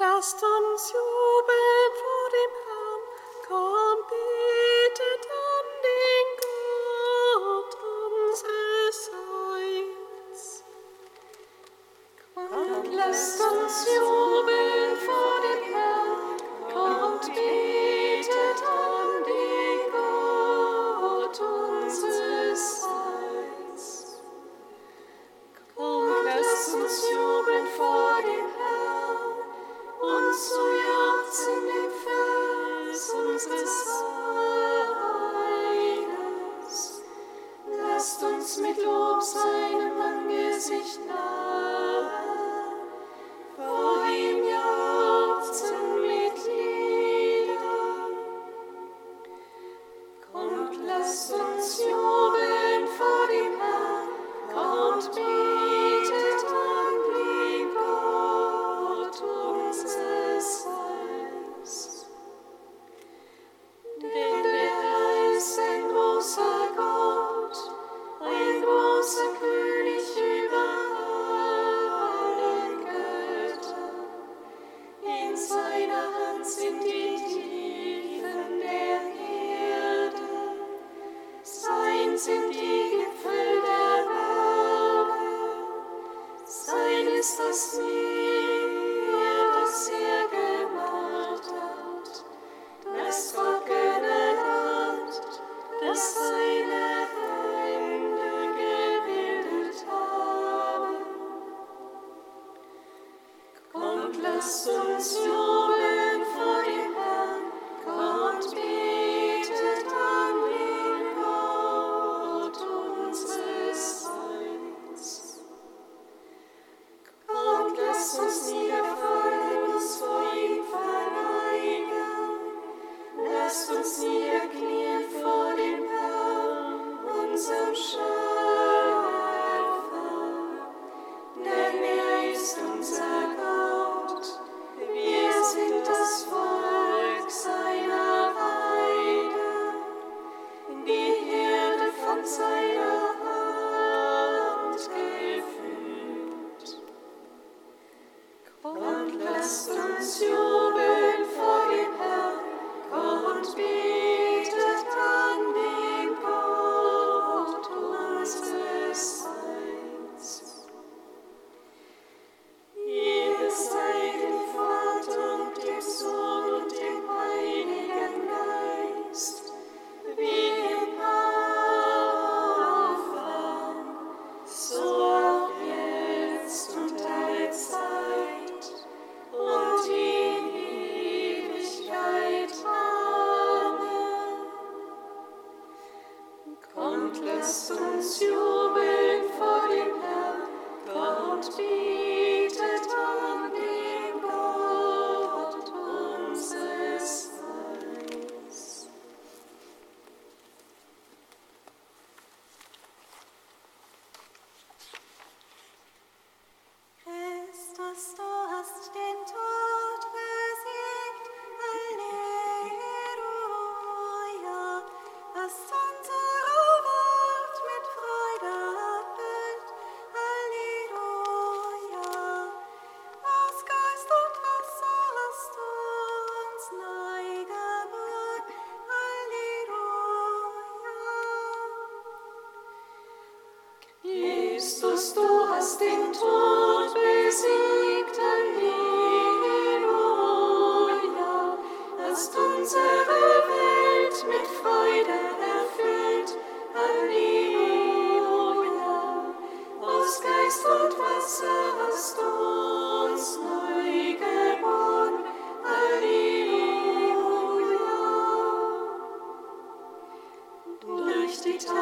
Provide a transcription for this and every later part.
Lasst uns jubeln vor dem Herrn, komm, bitte. stop.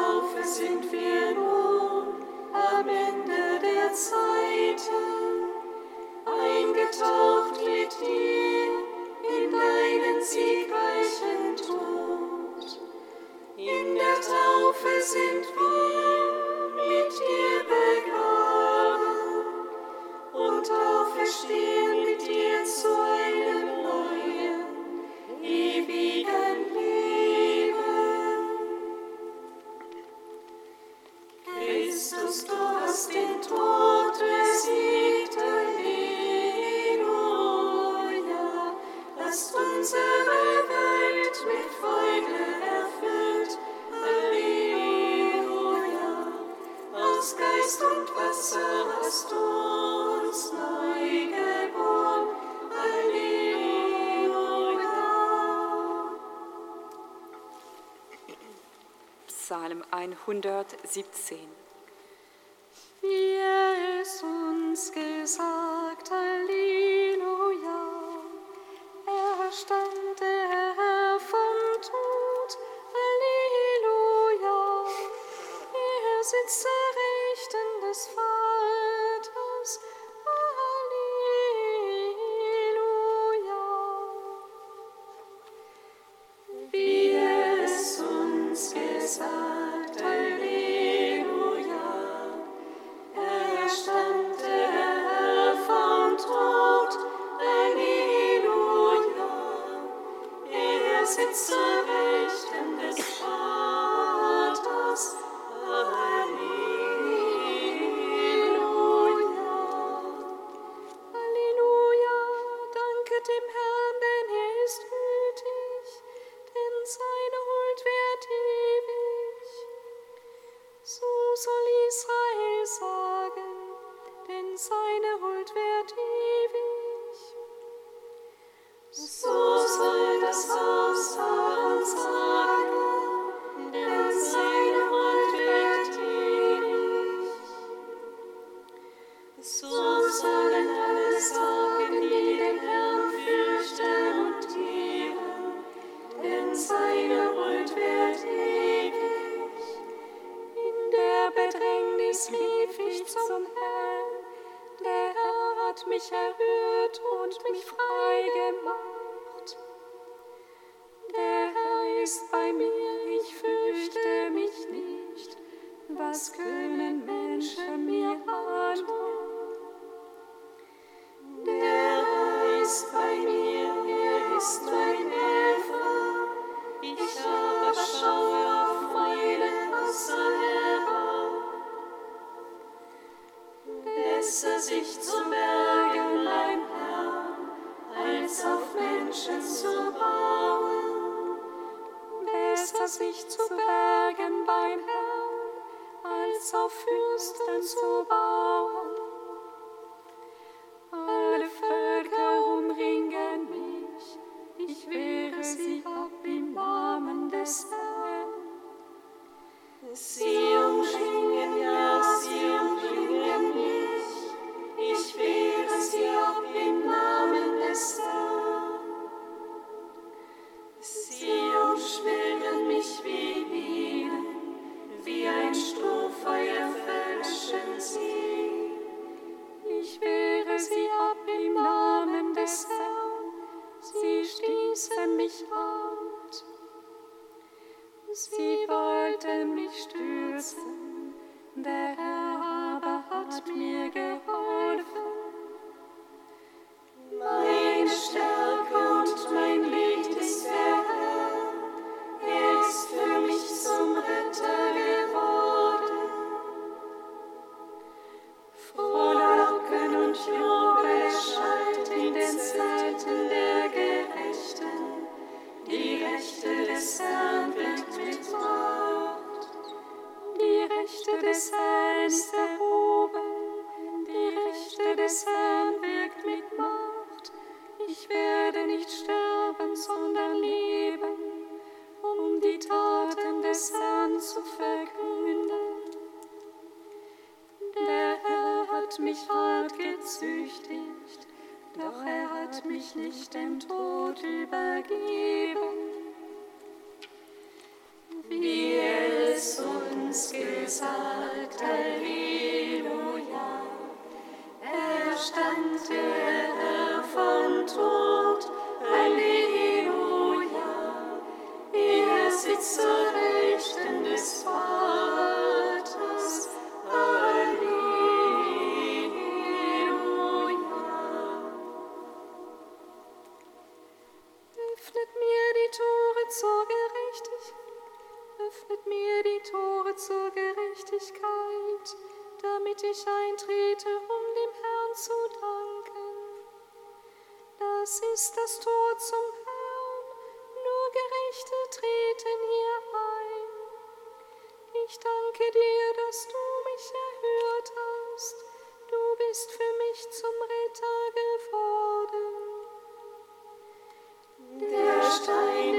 Taufe sind wir nun am Ende der Zeiten, eingetaucht mit dir in deinen siegreichen Tod. In der Taufe sind wir 117. Wie es uns gesagt, Halleluja, er stand der Herr vom Tod, Halleluja, er sitzt そば zur Gerechtigkeit, damit ich eintrete, um dem Herrn zu danken. Das ist das Tor zum Herrn, nur Gerechte treten hier ein. Ich danke dir, dass du mich erhört hast, du bist für mich zum Retter geworden. Der Stein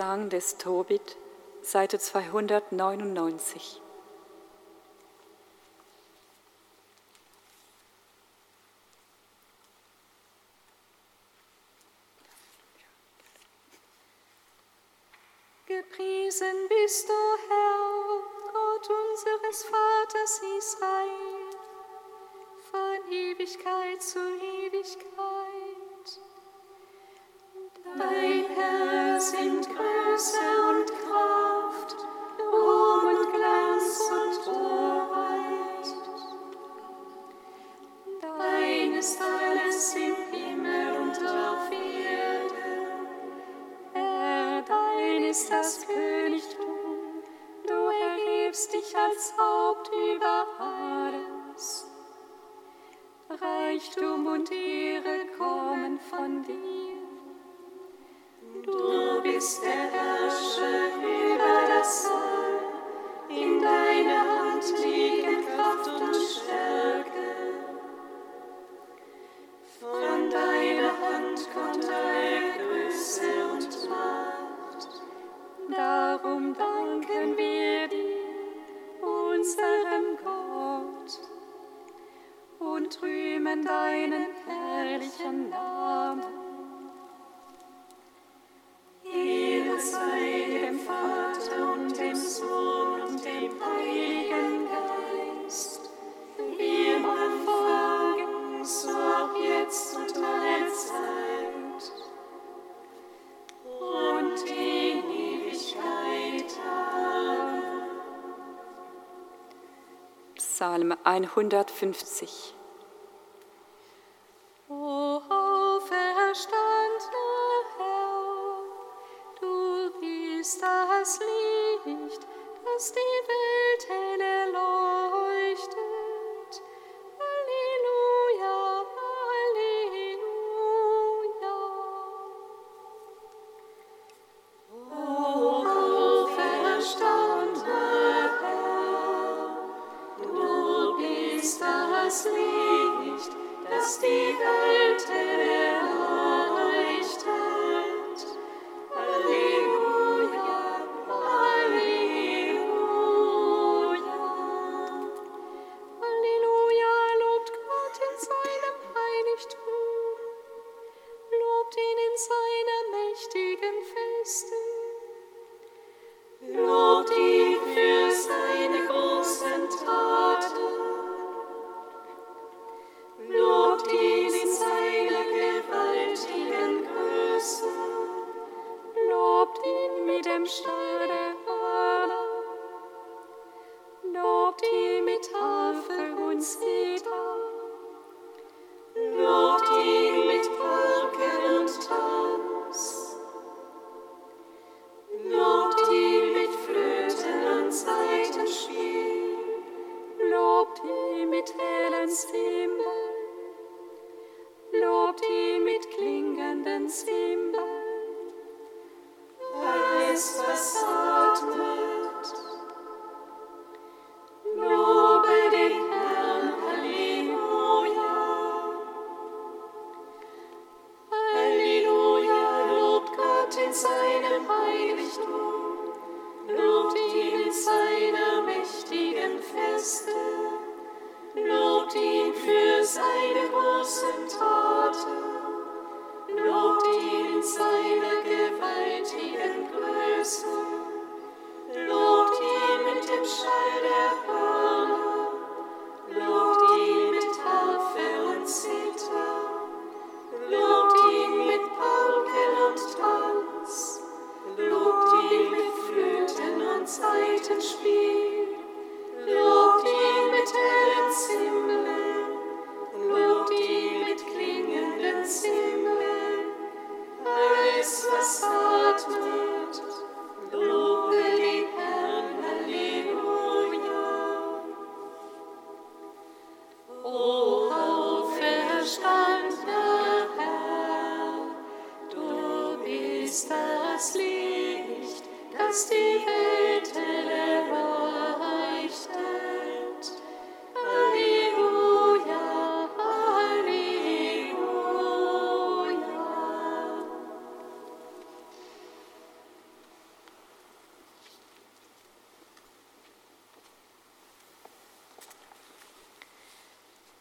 Gesang des Tobit, Seite 299. bist das Königtum, du erhebst dich als Haupt über alles. Reichtum und Ehre kommen von dir. Psalm 150. Ihn für seine großen Taten. Lobt ihn in seiner gewaltigen Größe. Lobt ihn mit dem Schall der Hörner. Lobt ihn mit Harfe und Zither.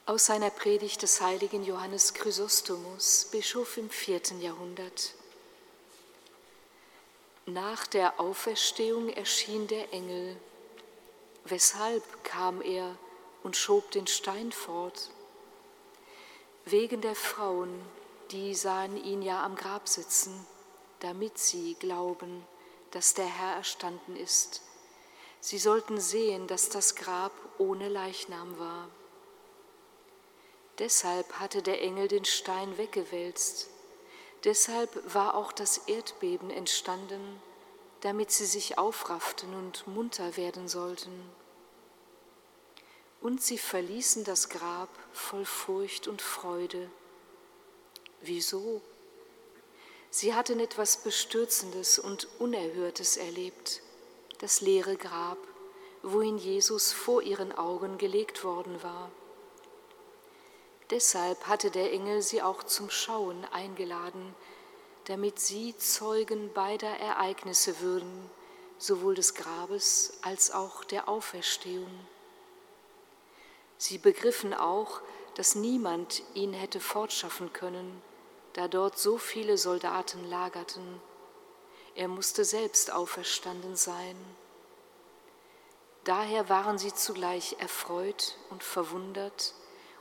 Aus seiner Predigt des heiligen Johannes Chrysostomus, Bischof im vierten Jahrhundert. Nach der Auferstehung erschien der Engel. Weshalb kam er und schob den Stein fort? Wegen der Frauen, die sahen ihn ja am Grab sitzen, damit sie glauben, dass der Herr erstanden ist. Sie sollten sehen, dass das Grab ohne Leichnam war. Deshalb hatte der Engel den Stein weggewälzt. Deshalb war auch das Erdbeben entstanden, damit sie sich aufrafften und munter werden sollten. Und sie verließen das Grab voll Furcht und Freude. Wieso? Sie hatten etwas Bestürzendes und Unerhörtes erlebt, das leere Grab, wohin Jesus vor ihren Augen gelegt worden war. Deshalb hatte der Engel sie auch zum Schauen eingeladen, damit sie Zeugen beider Ereignisse würden, sowohl des Grabes als auch der Auferstehung. Sie begriffen auch, dass niemand ihn hätte fortschaffen können, da dort so viele Soldaten lagerten. Er musste selbst auferstanden sein. Daher waren sie zugleich erfreut und verwundert,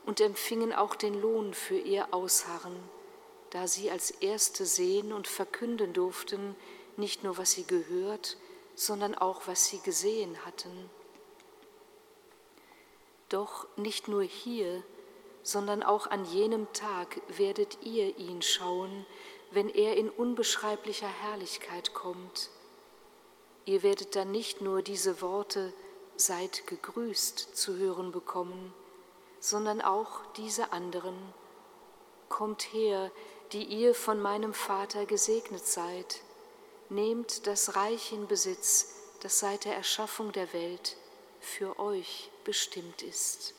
und empfingen auch den Lohn für ihr Ausharren, da sie als Erste sehen und verkünden durften, nicht nur was sie gehört, sondern auch was sie gesehen hatten. Doch nicht nur hier, sondern auch an jenem Tag werdet ihr ihn schauen, wenn er in unbeschreiblicher Herrlichkeit kommt. Ihr werdet dann nicht nur diese Worte Seid gegrüßt zu hören bekommen, sondern auch diese anderen. Kommt her, die ihr von meinem Vater gesegnet seid. Nehmt das Reich in Besitz, das seit der Erschaffung der Welt für euch bestimmt ist.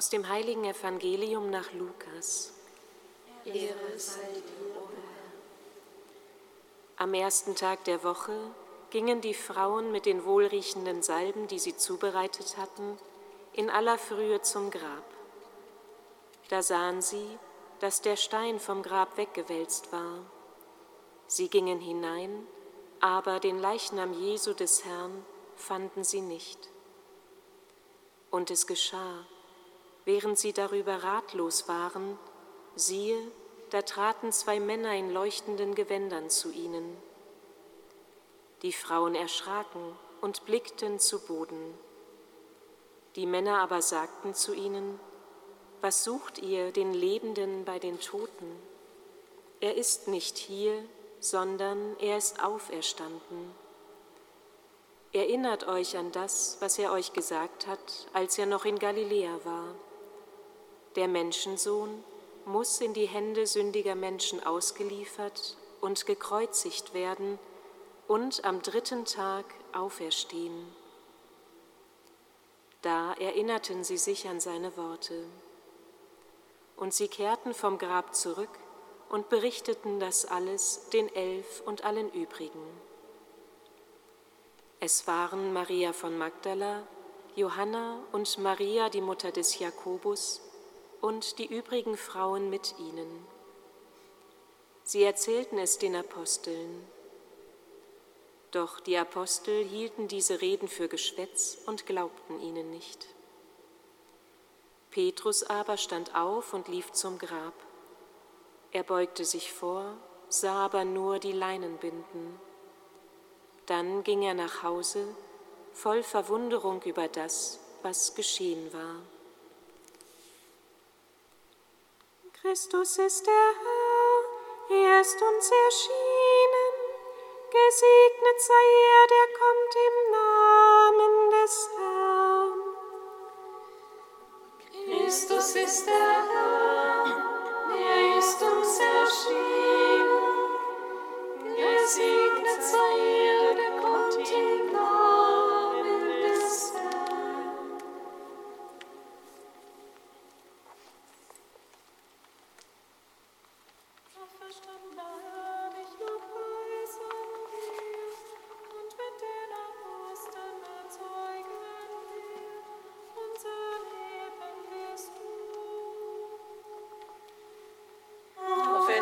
Aus dem heiligen Evangelium nach Lukas. Am ersten Tag der Woche gingen die Frauen mit den wohlriechenden Salben, die sie zubereitet hatten, in aller Frühe zum Grab. Da sahen sie, dass der Stein vom Grab weggewälzt war. Sie gingen hinein, aber den Leichnam Jesu des Herrn fanden sie nicht. Und es geschah, während sie darüber ratlos waren, siehe, da traten zwei Männer in leuchtenden Gewändern zu ihnen. Die Frauen erschraken und blickten zu Boden. Die Männer aber sagten zu ihnen, was sucht ihr den Lebenden bei den Toten? Er ist nicht hier, sondern er ist auferstanden. Erinnert euch an das, was er euch gesagt hat, als er noch in Galiläa war. Der Menschensohn muss in die Hände sündiger Menschen ausgeliefert und gekreuzigt werden und am dritten Tag auferstehen. Da erinnerten sie sich an seine Worte. Und sie kehrten vom Grab zurück und berichteten das alles den Elf und allen übrigen. Es waren Maria von Magdala, Johanna und Maria, die Mutter des Jakobus, und die übrigen Frauen mit ihnen. Sie erzählten es den Aposteln. Doch die Apostel hielten diese Reden für Geschwätz und glaubten ihnen nicht. Petrus aber stand auf und lief zum Grab. Er beugte sich vor, sah aber nur die Leinenbinden. Dann ging er nach Hause, voll Verwunderung über das, was geschehen war. Christus ist der Herr, er ist uns erschienen. Gesegnet sei er, der kommt im Namen des Herrn. Christus ist der Herr, er ist uns erschienen. Gesegnet sei er, der kommt im Namen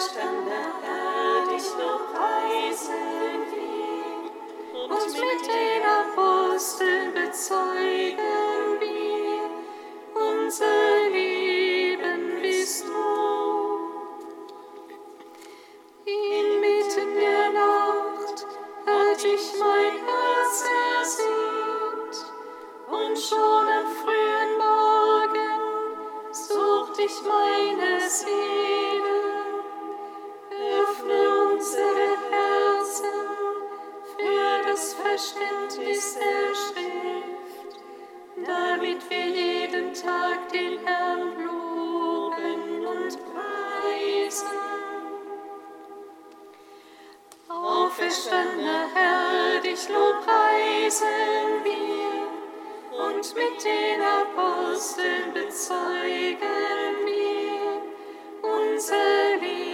Verstand. Und mit den Aposteln bezeugen wir, unser Leben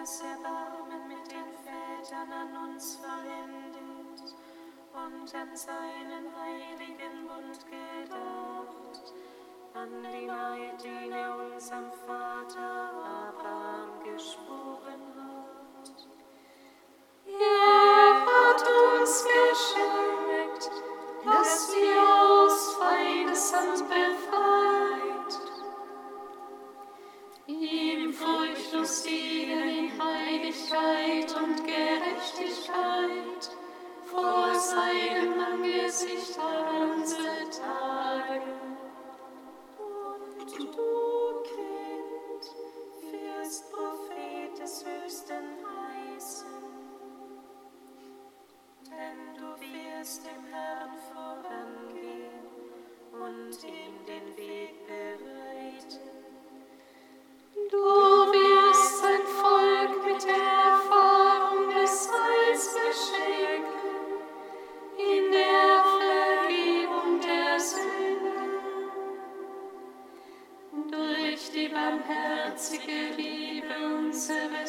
das Erbarmen mit den Vätern an uns vollendet und an seinen heiligen Bund gedacht, an die Eid, den er unserem Vater Abraham geschworen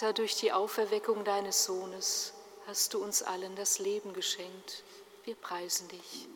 Vater, durch die Auferweckung deines Sohnes hast du uns allen das Leben geschenkt. Wir preisen dich.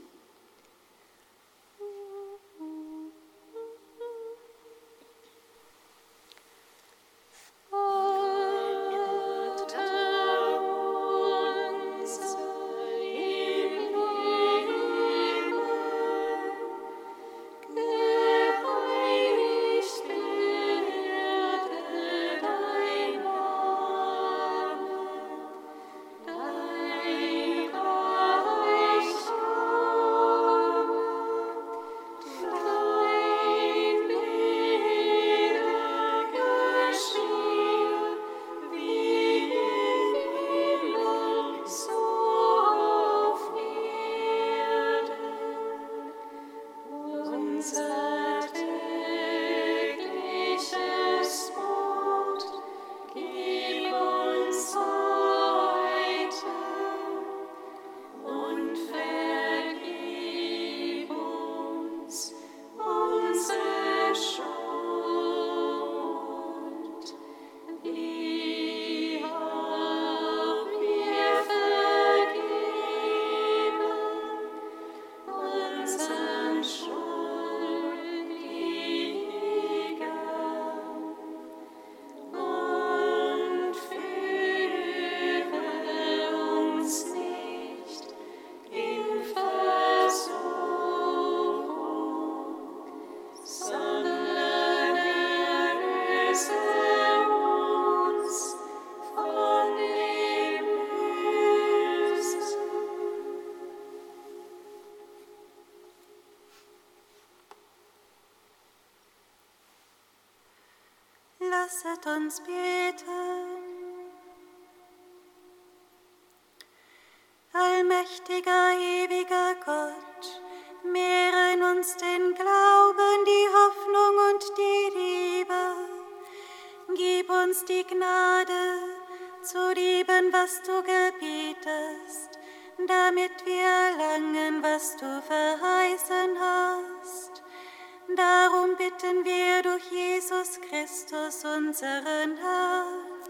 Was du gebietest, damit wir erlangen, was du verheißen hast. Darum bitten wir durch Jesus Christus, unseren Herrn.